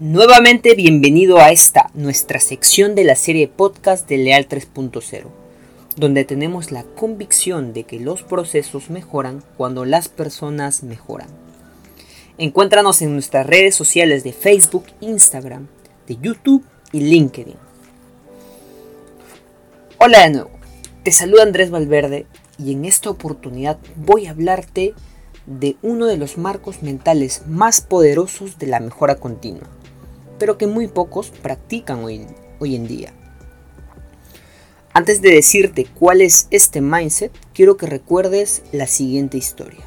Nuevamente bienvenido a esta, nuestra sección de la serie podcast de Leal 3.0, donde tenemos la convicción de que los procesos mejoran cuando las personas mejoran. Encuéntranos en nuestras redes sociales de Facebook, Instagram, de YouTube y LinkedIn. Hola de nuevo, te saluda Andrés Valverde y en esta oportunidad voy a hablarte de uno de los marcos mentales más poderosos de la mejora continua pero que muy pocos practican hoy, hoy en día. Antes de decirte cuál es este mindset, quiero que recuerdes la siguiente historia.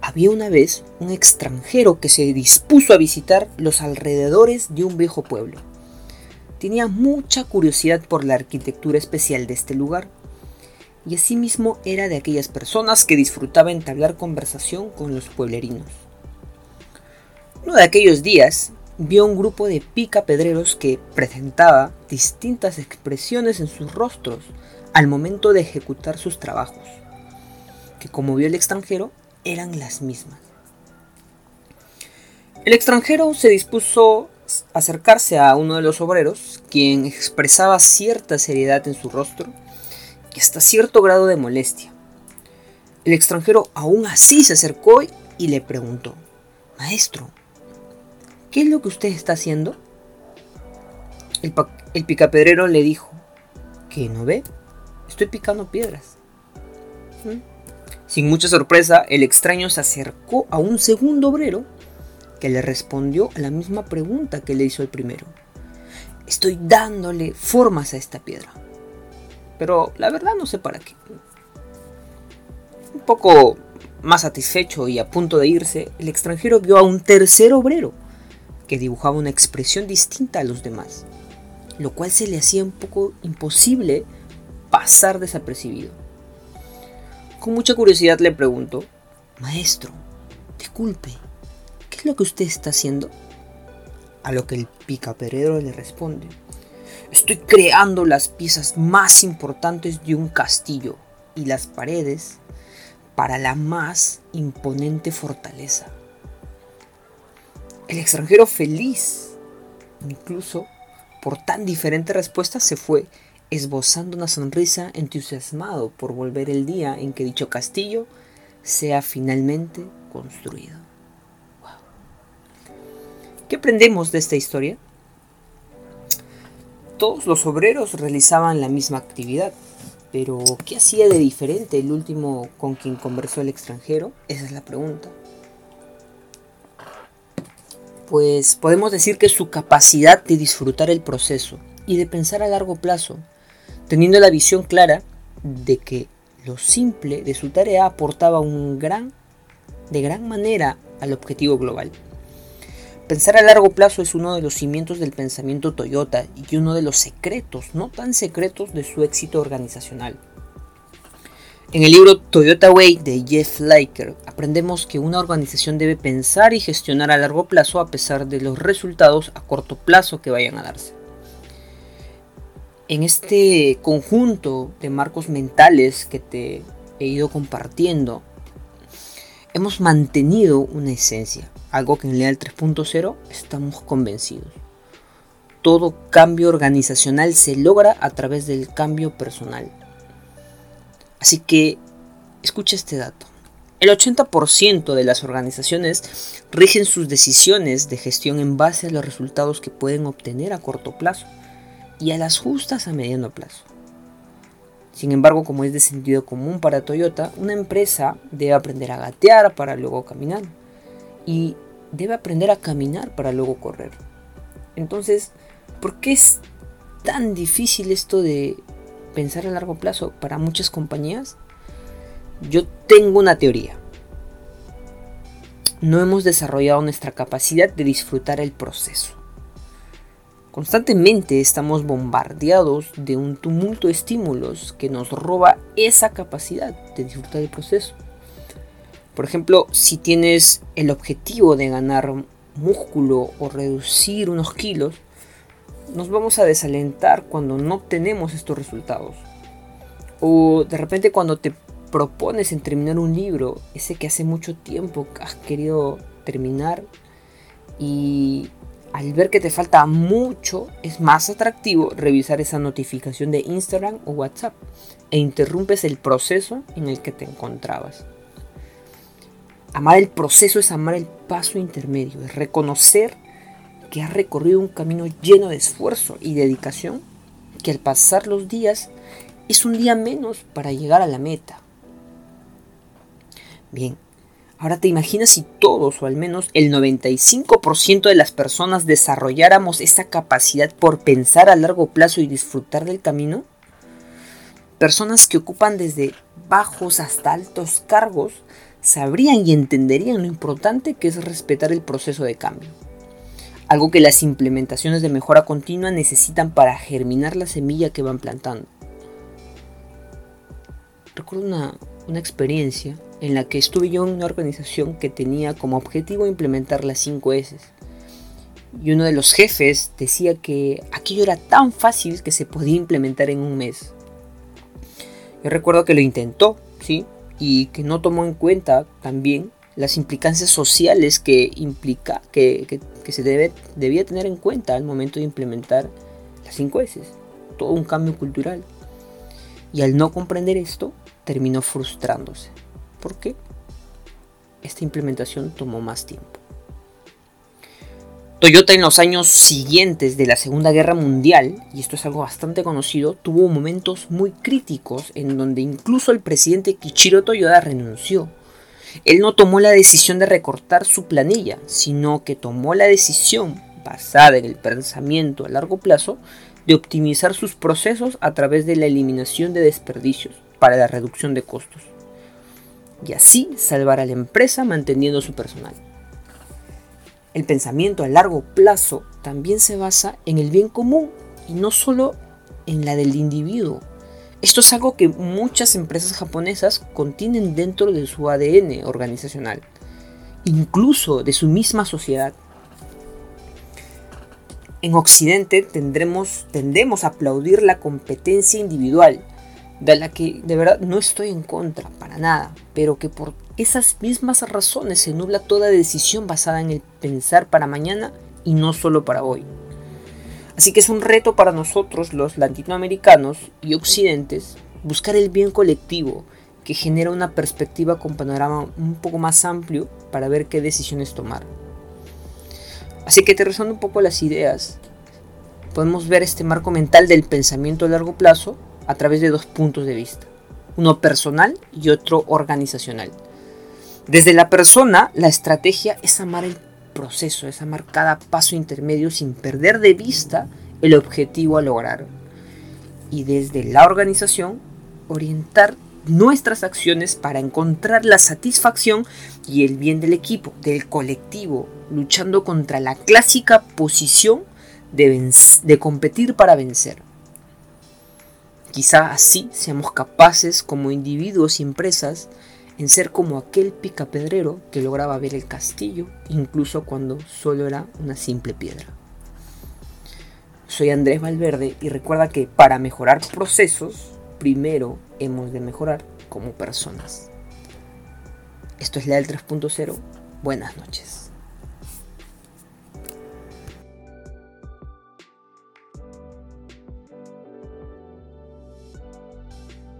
Había una vez un extranjero que se dispuso a visitar los alrededores de un viejo pueblo. Tenía mucha curiosidad por la arquitectura especial de este lugar y asimismo era de aquellas personas que disfrutaba entablar conversación con los pueblerinos. Uno de aquellos días, vio un grupo de picapedreros que presentaba distintas expresiones en sus rostros al momento de ejecutar sus trabajos, que como vio el extranjero eran las mismas. El extranjero se dispuso a acercarse a uno de los obreros, quien expresaba cierta seriedad en su rostro hasta cierto grado de molestia. El extranjero aún así se acercó y le preguntó, Maestro, ¿Qué es lo que usted está haciendo? El, picapedrero le dijo, ¿que no ve? Estoy picando piedras. ¿Mm? Sin mucha sorpresa, el extraño se acercó a un segundo obrero que le respondió a la misma pregunta que le hizo el primero. Estoy dándole formas a esta piedra. Pero la verdad no sé para qué. Un poco más satisfecho y a punto de irse, el extranjero vio a un tercer obrero que dibujaba una expresión distinta a los demás, lo cual se le hacía un poco imposible pasar desapercibido. Con mucha curiosidad le pregunto, Maestro, disculpe, ¿qué es lo que usted está haciendo? A lo que el picaperero le responde, Estoy creando las piezas más importantes de un castillo y las paredes para la más imponente fortaleza. El extranjero feliz, incluso por tan diferente respuesta, se fue, esbozando una sonrisa entusiasmado por volver el día en que dicho castillo sea finalmente construido. ¿Qué aprendemos de esta historia? Todos los obreros realizaban la misma actividad, pero ¿qué hacía de diferente el último con quien conversó el extranjero? Esa es la pregunta pues podemos decir que su capacidad de disfrutar el proceso y de pensar a largo plazo, teniendo la visión clara de que lo simple de su tarea aportaba de gran manera al objetivo global. Pensar a largo plazo es uno de los cimientos del pensamiento Toyota y uno de los secretos, no tan secretos, de su éxito organizacional. En el libro Toyota Way de Jeff Liker aprendemos que una organización debe pensar y gestionar a largo plazo a pesar de los resultados a corto plazo que vayan a darse. En este conjunto de marcos mentales que te he ido compartiendo, hemos mantenido una esencia, algo que en Leal 3.0 estamos convencidos. Todo cambio organizacional se logra a través del cambio personal. Así que escucha este dato. El 80% de las organizaciones rigen sus decisiones de gestión en base a los resultados que pueden obtener a corto plazo y a las justas a mediano plazo. Sin embargo, como es de sentido común para Toyota, una empresa debe aprender a gatear para luego caminar y debe aprender a caminar para luego correr. Entonces, ¿por qué es tan difícil esto de pensar a largo plazo para muchas compañías, yo tengo una teoría. No hemos desarrollado nuestra capacidad de disfrutar el proceso. Constantemente estamos bombardeados de un tumulto de estímulos que nos roba esa capacidad de disfrutar el proceso. Por ejemplo, si tienes el objetivo de ganar músculo o reducir unos kilos, nos vamos a desalentar cuando no obtenemos estos resultados. O de repente cuando te propones terminar un libro, ese que hace mucho tiempo has querido terminar Y al ver que te falta mucho, es más atractivo revisar esa notificación de Instagram o WhatsApp e interrumpes el proceso en el que te encontrabas. Amar el proceso es amar el paso intermedio, es reconocer que has recorrido un camino lleno de esfuerzo y dedicación, que al pasar los días es un día menos para llegar a la meta. Bien, ahora te imaginas si todos o al menos el 95% de las personas desarrolláramos esa capacidad por pensar a largo plazo y disfrutar del camino. Personas que ocupan desde bajos hasta altos cargos sabrían y entenderían lo importante que es respetar el proceso de cambio. Algo que las implementaciones de mejora continua necesitan para germinar la semilla que van plantando. Recuerdo una, una experiencia en la que estuve yo en una organización que tenía como objetivo implementar las 5 S. Y uno de los jefes decía que aquello era tan fácil que se podía implementar en un mes. Yo recuerdo que lo intentó, ¿sí? Y que no tomó en cuenta también las implicancias sociales que implica que, se debe, debía tener en cuenta al momento de implementar las 5 S. Todo un cambio cultural. Y al no comprender esto, terminó frustrándose. ¿Por qué? Esta implementación tomó más tiempo. Toyota en los años siguientes de la Segunda Guerra Mundial, y esto es algo bastante conocido, tuvo momentos muy críticos en donde incluso el presidente Kichiro Toyoda renunció. Él no tomó la decisión de recortar su planilla, sino que tomó la decisión, basada en el pensamiento a largo plazo, de optimizar sus procesos a través de la eliminación de desperdicios para la reducción de costos y así salvar a la empresa manteniendo su personal. El pensamiento a largo plazo también se basa en el bien común y no solo en la del individuo. Esto es algo que muchas empresas japonesas contienen dentro de su ADN organizacional, incluso de su misma sociedad. En Occidente tendremos, tendemos a aplaudir la competencia individual, de la que de verdad no estoy en contra, para nada, pero que por esas mismas razones se nubla toda decisión basada en el pensar para mañana y no solo para hoy. Así que es un reto para nosotros los latinoamericanos y occidentes buscar el bien colectivo que genera una perspectiva con panorama un poco más amplio para ver qué decisiones tomar. Así que aterrizando un poco las ideas, podemos ver este marco mental del pensamiento a largo plazo a través de dos puntos de vista, uno personal y otro organizacional. Desde la persona, la estrategia es amar el proceso, es amar cada paso intermedio sin perder de vista el objetivo a lograr. Y desde la organización, orientar nuestras acciones para encontrar la satisfacción y el bien del equipo, del colectivo, luchando contra la clásica posición de, de competir para vencer. Quizá así seamos capaces como individuos y empresas en ser como aquel picapedrero que lograba ver el castillo incluso cuando solo era una simple piedra. Soy Andrés Valverde y recuerda que para mejorar procesos, primero hemos de mejorar como personas. Esto es Leal 3.0. Buenas noches.